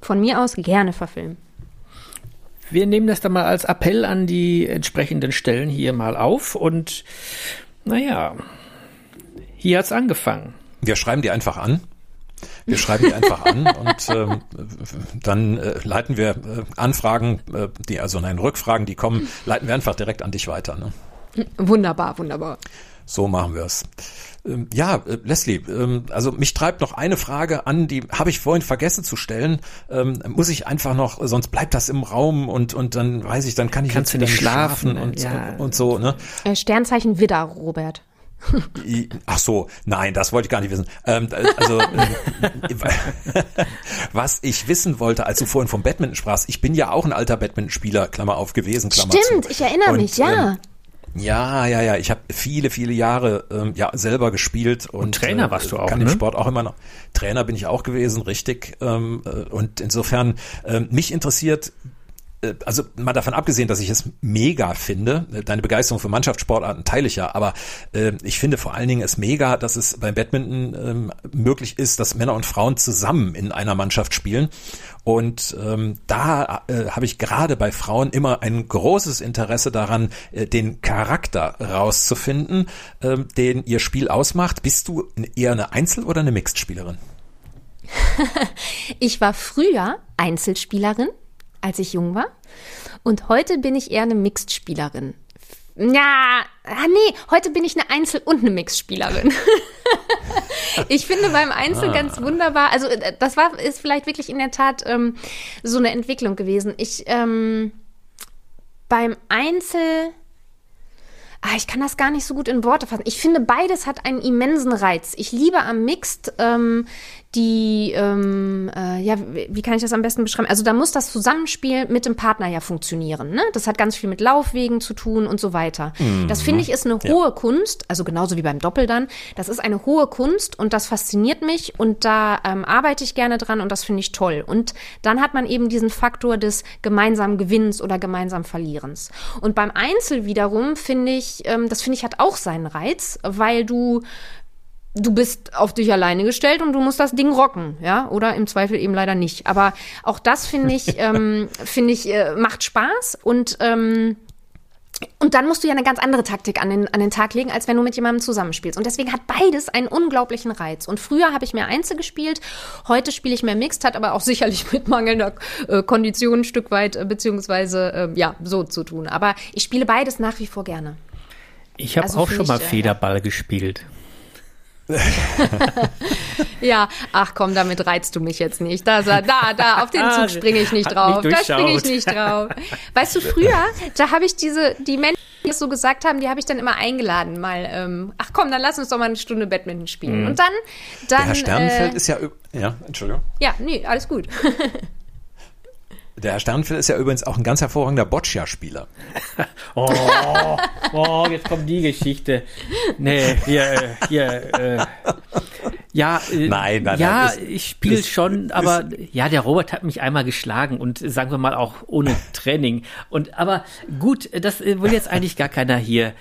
Von mir aus gerne verfilmen. Wir nehmen das dann mal als Appell an die entsprechenden Stellen hier mal auf und naja, hier hat es angefangen. Wir schreiben die einfach an. Wir schreiben die einfach an und ähm, dann äh, leiten wir äh, Anfragen, äh, die also nein, Rückfragen, die kommen, leiten wir einfach direkt an dich weiter. Ne? Wunderbar, wunderbar. So machen wir es. Ähm, ja, äh, Leslie, ähm, also mich treibt noch eine Frage an, die habe ich vorhin vergessen zu stellen. Ähm, muss ich einfach noch, sonst bleibt das im Raum und und dann weiß ich, dann kann ich Kannst jetzt nicht schlafen, schlafen und, ja. und, und so. Ne? Äh, Sternzeichen Widder, Robert. Ach so, nein, das wollte ich gar nicht wissen. Ähm, also, was ich wissen wollte, als du vorhin vom Badminton sprachst, ich bin ja auch ein alter Badmintonspieler, Klammer auf gewesen, Klammer Stimmt, zu. ich erinnere und, mich, ja. Ähm, ja, ja, ja. Ich habe viele, viele Jahre ähm, ja selber gespielt und, und Trainer warst du auch. Kann ne? im Sport auch immer noch. Trainer bin ich auch gewesen, richtig. Ähm, äh, und insofern ähm, mich interessiert äh, also mal davon abgesehen, dass ich es mega finde, äh, deine Begeisterung für Mannschaftssportarten teile ich ja, aber äh, ich finde vor allen Dingen es mega, dass es beim Badminton ähm, möglich ist, dass Männer und Frauen zusammen in einer Mannschaft spielen und ähm, da äh, habe ich gerade bei Frauen immer ein großes Interesse daran, äh, den Charakter rauszufinden, äh, den ihr Spiel ausmacht. Bist du eher eine Einzel- oder eine Mixed-Spielerin? ich war früher Einzelspielerin, als ich jung war. Und heute bin ich eher eine Mixed-Spielerin. Ja, ah nee, heute bin ich eine Einzel- und eine Mixspielerin. ich finde beim Einzel ah. ganz wunderbar, also äh, das war, ist vielleicht wirklich in der Tat ähm, so eine Entwicklung gewesen. Ich, ähm, beim Einzel, ah, ich kann das gar nicht so gut in Worte fassen. Ich finde, beides hat einen immensen Reiz. Ich liebe am Mixed ähm, die, ähm, äh, ja, wie kann ich das am besten beschreiben? Also da muss das Zusammenspiel mit dem Partner ja funktionieren. Ne? Das hat ganz viel mit Laufwegen zu tun und so weiter. Mhm. Das finde ich ist eine hohe ja. Kunst, also genauso wie beim Doppel dann. Das ist eine hohe Kunst und das fasziniert mich und da ähm, arbeite ich gerne dran und das finde ich toll. Und dann hat man eben diesen Faktor des gemeinsamen Gewinns oder gemeinsamen Verlierens. Und beim Einzel wiederum finde ich, ähm, das finde ich hat auch seinen Reiz, weil du du bist auf dich alleine gestellt und du musst das Ding rocken, ja, oder im Zweifel eben leider nicht. Aber auch das finde ich, ähm, finde ich, äh, macht Spaß und ähm, und dann musst du ja eine ganz andere Taktik an den, an den Tag legen, als wenn du mit jemandem zusammenspielst. Und deswegen hat beides einen unglaublichen Reiz. Und früher habe ich mehr Einzel gespielt, heute spiele ich mehr Mixed, hat aber auch sicherlich mit mangelnder äh, Kondition ein Stück weit, äh, beziehungsweise äh, ja, so zu tun. Aber ich spiele beides nach wie vor gerne. Ich habe also auch schon mal Federball gespielt. ja, ach komm, damit reizt du mich jetzt nicht. Da, da, da, auf den Zug ah, springe ich nicht drauf. Da springe ich nicht drauf. Weißt du, früher, da habe ich diese, die Menschen, die es so gesagt haben, die habe ich dann immer eingeladen, mal, ähm, ach komm, dann lass uns doch mal eine Stunde Badminton spielen. Mhm. Und dann, dann. Der Herr Sternfeld äh, ist ja, ja, Entschuldigung. Ja, nee, alles gut. Der Herr Sternfeld ist ja übrigens auch ein ganz hervorragender Boccia-Spieler. oh, oh, jetzt kommt die Geschichte. Nee, hier, hier, äh, ja, äh, nein, nein, ja, nein, ich spiele schon, aber ist, ja, der Robert hat mich einmal geschlagen und sagen wir mal auch ohne Training. Und aber gut, das will jetzt eigentlich gar keiner hier.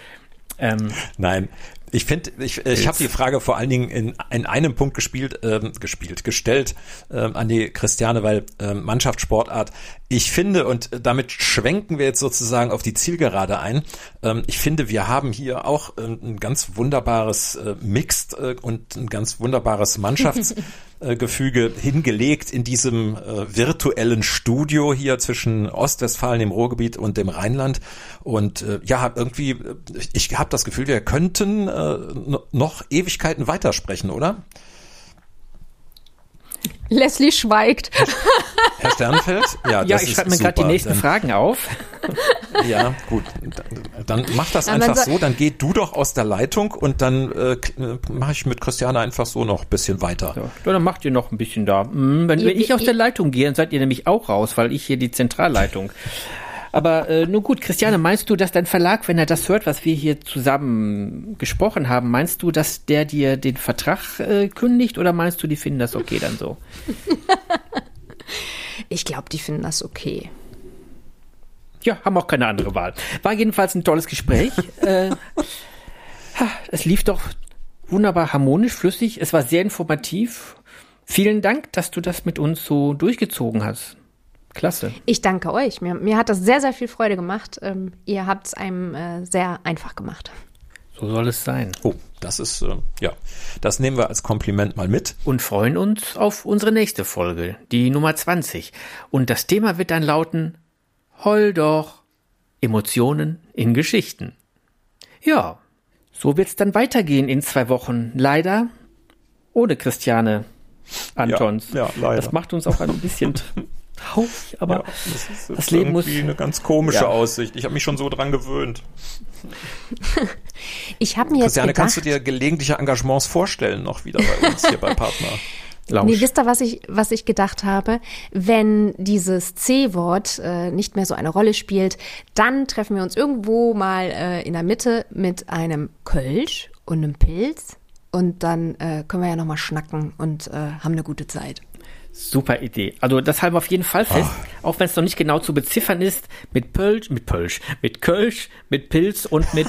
Ähm, Nein, ich finde, ich, ich habe die Frage vor allen Dingen in, in einem Punkt gespielt, ähm, gespielt, gestellt ähm, an die Christiane, weil ähm, Mannschaftssportart. Ich finde und damit schwenken wir jetzt sozusagen auf die Zielgerade ein. Ähm, ich finde, wir haben hier auch ähm, ein ganz wunderbares äh, Mixed äh, und ein ganz wunderbares Mannschafts Gefüge hingelegt in diesem äh, virtuellen Studio hier zwischen Ostwestfalen, dem Ruhrgebiet und dem Rheinland. Und äh, ja, irgendwie, äh, ich habe das Gefühl, wir könnten äh, noch Ewigkeiten weitersprechen, oder? Leslie schweigt. Herr Sternfeld? Ja, ja ich schreibe mir gerade die nächsten dann, Fragen auf. Ja, gut. Dann mach das einfach so, dann geh du doch aus der Leitung und dann äh, mache ich mit Christiane einfach so noch ein bisschen weiter. Ja, dann macht ihr noch ein bisschen da. Hm, wenn, wenn ich aus der Leitung gehe, dann seid ihr nämlich auch raus, weil ich hier die Zentralleitung aber äh, nun gut, Christiane, meinst du, dass dein Verlag, wenn er das hört, was wir hier zusammen gesprochen haben, meinst du, dass der dir den Vertrag äh, kündigt oder meinst du, die finden das okay dann so? ich glaube, die finden das okay. Ja, haben auch keine andere Wahl. War jedenfalls ein tolles Gespräch. äh, es lief doch wunderbar harmonisch, flüssig. Es war sehr informativ. Vielen Dank, dass du das mit uns so durchgezogen hast. Klasse. Ich danke euch. Mir, mir hat das sehr, sehr viel Freude gemacht. Ähm, ihr habt es einem äh, sehr einfach gemacht. So soll es sein. Oh, das ist, äh, ja, das nehmen wir als Kompliment mal mit. Und freuen uns auf unsere nächste Folge, die Nummer 20. Und das Thema wird dann lauten, Heul doch, Emotionen in Geschichten. Ja, so wird es dann weitergehen in zwei Wochen. Leider ohne Christiane Antons. Ja, ja, leider. Das macht uns auch ein bisschen traurig, aber ja, das, ist das Leben muss eine ganz komische ja. Aussicht. Ich habe mich schon so dran gewöhnt. ich habe mir Christiane, jetzt gedacht, kannst du dir gelegentliche Engagements vorstellen noch wieder bei uns hier bei Partner? Lausch. Nee, wisst ihr, was ich, was ich gedacht habe? Wenn dieses C-Wort äh, nicht mehr so eine Rolle spielt, dann treffen wir uns irgendwo mal äh, in der Mitte mit einem Kölsch und einem Pilz und dann äh, können wir ja nochmal schnacken und äh, haben eine gute Zeit. Super Idee. Also das halten wir auf jeden Fall fest, oh. auch wenn es noch nicht genau zu beziffern ist, mit Pölsch, mit Pölsch, mit Kölsch, mit Pilz und mit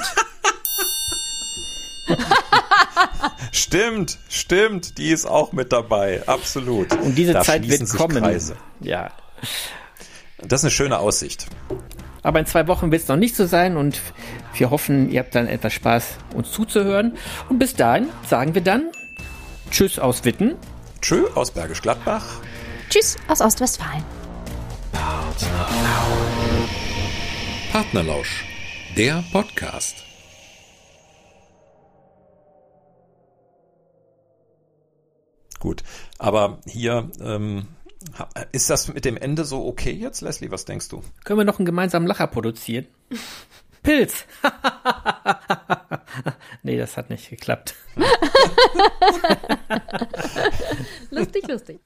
stimmt, stimmt, die ist auch mit dabei, absolut. Und diese da Zeit wird kommen. Kreise. Ja. Das ist eine schöne Aussicht. Aber in zwei Wochen wird es noch nicht so sein und wir hoffen, ihr habt dann etwas Spaß, uns zuzuhören. Und bis dahin sagen wir dann Tschüss aus Witten. Tschö aus Bergisch Gladbach. Tschüss aus Ostwestfalen. Partnerlausch, der Podcast. Gut, aber hier ähm, ist das mit dem Ende so okay jetzt, Leslie? Was denkst du? Können wir noch einen gemeinsamen Lacher produzieren? Pilz! nee, das hat nicht geklappt. lustig, lustig.